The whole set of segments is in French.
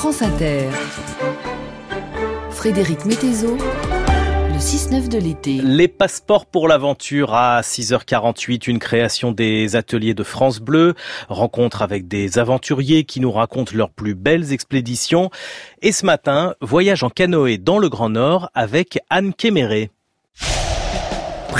France Inter. Frédéric. Le 6-9 de l'été. Les passeports pour l'aventure à 6h48, une création des ateliers de France Bleu, rencontre avec des aventuriers qui nous racontent leurs plus belles expéditions. Et ce matin, voyage en canoë dans le Grand Nord avec Anne Kéméré.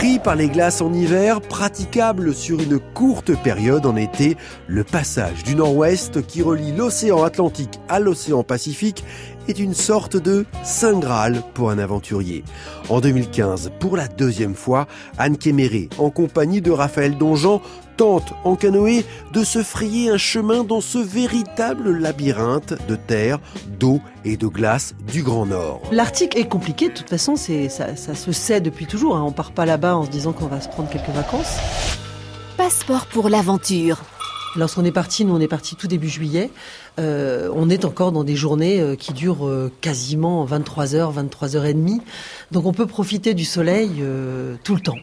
Pris par les glaces en hiver, praticable sur une courte période en été, le passage du nord-ouest qui relie l'océan Atlantique à l'océan Pacifique est une sorte de saint Graal pour un aventurier. En 2015, pour la deuxième fois, Anne Kéméré, en compagnie de Raphaël Donjean, tente en canoë de se frayer un chemin dans ce véritable labyrinthe de terre, d'eau et de glace du Grand Nord. L'Arctique est compliqué, de toute façon, c'est, ça, ça, se sait depuis toujours. Hein. On part pas là-bas en se disant qu'on va se prendre quelques vacances. Passeport pour l'aventure. Lorsqu'on est parti, nous on est parti tout début juillet, euh, on est encore dans des journées euh, qui durent euh, quasiment 23 heures, 23 heures et demie. Donc on peut profiter du soleil tout le temps.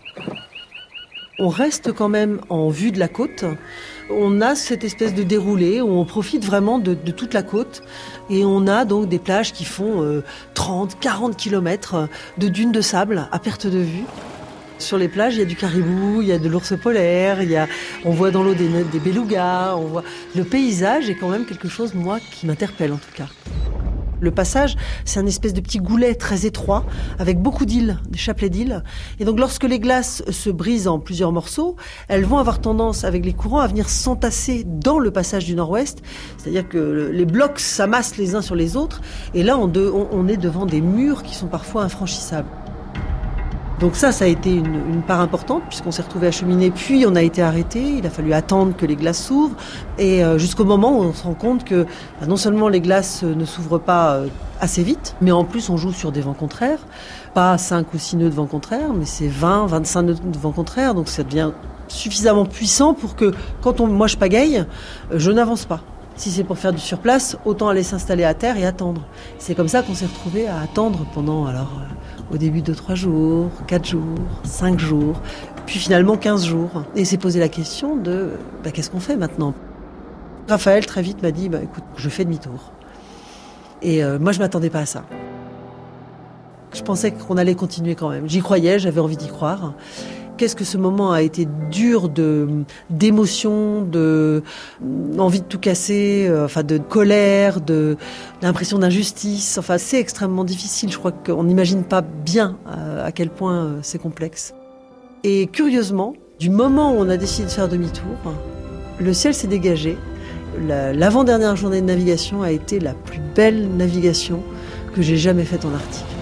On reste quand même en vue de la côte. On a cette espèce de déroulé on profite vraiment de, de toute la côte. Et on a donc des plages qui font 30, 40 kilomètres de dunes de sable à perte de vue. Sur les plages, il y a du caribou, il y a de l'ours polaire, il y a, on voit dans l'eau des, des belugas, on voit. Le paysage est quand même quelque chose, moi, qui m'interpelle en tout cas. Le passage, c'est un espèce de petit goulet très étroit, avec beaucoup d'îles, des chapelets d'îles. Et donc, lorsque les glaces se brisent en plusieurs morceaux, elles vont avoir tendance, avec les courants, à venir s'entasser dans le passage du nord-ouest. C'est-à-dire que les blocs s'amassent les uns sur les autres. Et là, on, on est devant des murs qui sont parfois infranchissables. Donc ça, ça a été une, part importante puisqu'on s'est retrouvé à cheminer, puis on a été arrêté. Il a fallu attendre que les glaces s'ouvrent et euh, jusqu'au moment où on se rend compte que bah, non seulement les glaces ne s'ouvrent pas euh, assez vite, mais en plus on joue sur des vents contraires, pas 5 ou 6 nœuds de vent contraire, mais c'est 20, 25 nœuds de vent contraire, donc ça devient suffisamment puissant pour que quand on, moi je pagaille, je n'avance pas. Si c'est pour faire du surplace, autant aller s'installer à terre et attendre. C'est comme ça qu'on s'est retrouvé à attendre pendant alors euh, au début de 3 jours, 4 jours, 5 jours, puis finalement 15 jours. Et s'est posé la question de bah, qu'est-ce qu'on fait maintenant? Raphaël très vite m'a dit bah, écoute, je fais demi-tour. Et euh, moi je m'attendais pas à ça. Je pensais qu'on allait continuer quand même. J'y croyais, j'avais envie d'y croire. Qu'est-ce que ce moment a été dur de d'émotion, de envie de tout casser, euh, de colère, de d'impression d'injustice? Enfin, c'est extrêmement difficile. Je crois qu'on n'imagine pas bien euh, à quel point euh, c'est complexe. Et curieusement, du moment où on a décidé de faire demi-tour, le ciel s'est dégagé. L'avant-dernière journée de navigation a été la plus belle navigation que j'ai jamais faite en Arctique.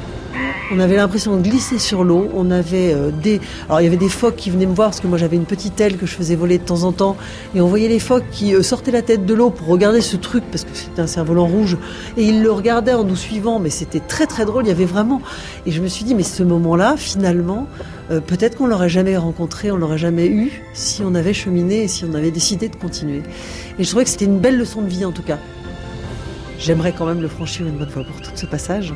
On avait l'impression de glisser sur l'eau. On avait euh, des, alors il y avait des phoques qui venaient me voir parce que moi j'avais une petite aile que je faisais voler de temps en temps, et on voyait les phoques qui euh, sortaient la tête de l'eau pour regarder ce truc parce que c'était un cerf-volant rouge, et ils le regardaient en nous suivant. Mais c'était très très drôle. Il y avait vraiment, et je me suis dit mais ce moment-là, finalement, euh, peut-être qu'on l'aurait jamais rencontré, on l'aurait jamais eu si on avait cheminé et si on avait décidé de continuer. Et je trouvais que c'était une belle leçon de vie en tout cas. J'aimerais quand même le franchir une bonne fois pour tout ce passage.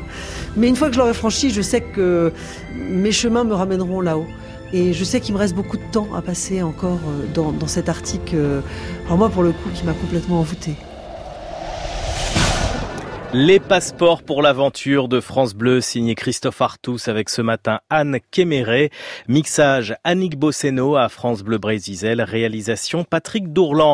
Mais une fois que je l'aurai franchi, je sais que mes chemins me ramèneront là-haut. Et je sais qu'il me reste beaucoup de temps à passer encore dans, dans cet Arctique, alors moi pour le coup, qui m'a complètement envoûté. Les passeports pour l'aventure de France Bleu, signé Christophe Artus avec ce matin Anne Kéméré. Mixage Annick Bosseno à France Bleu Brésil, réalisation Patrick Dourlan.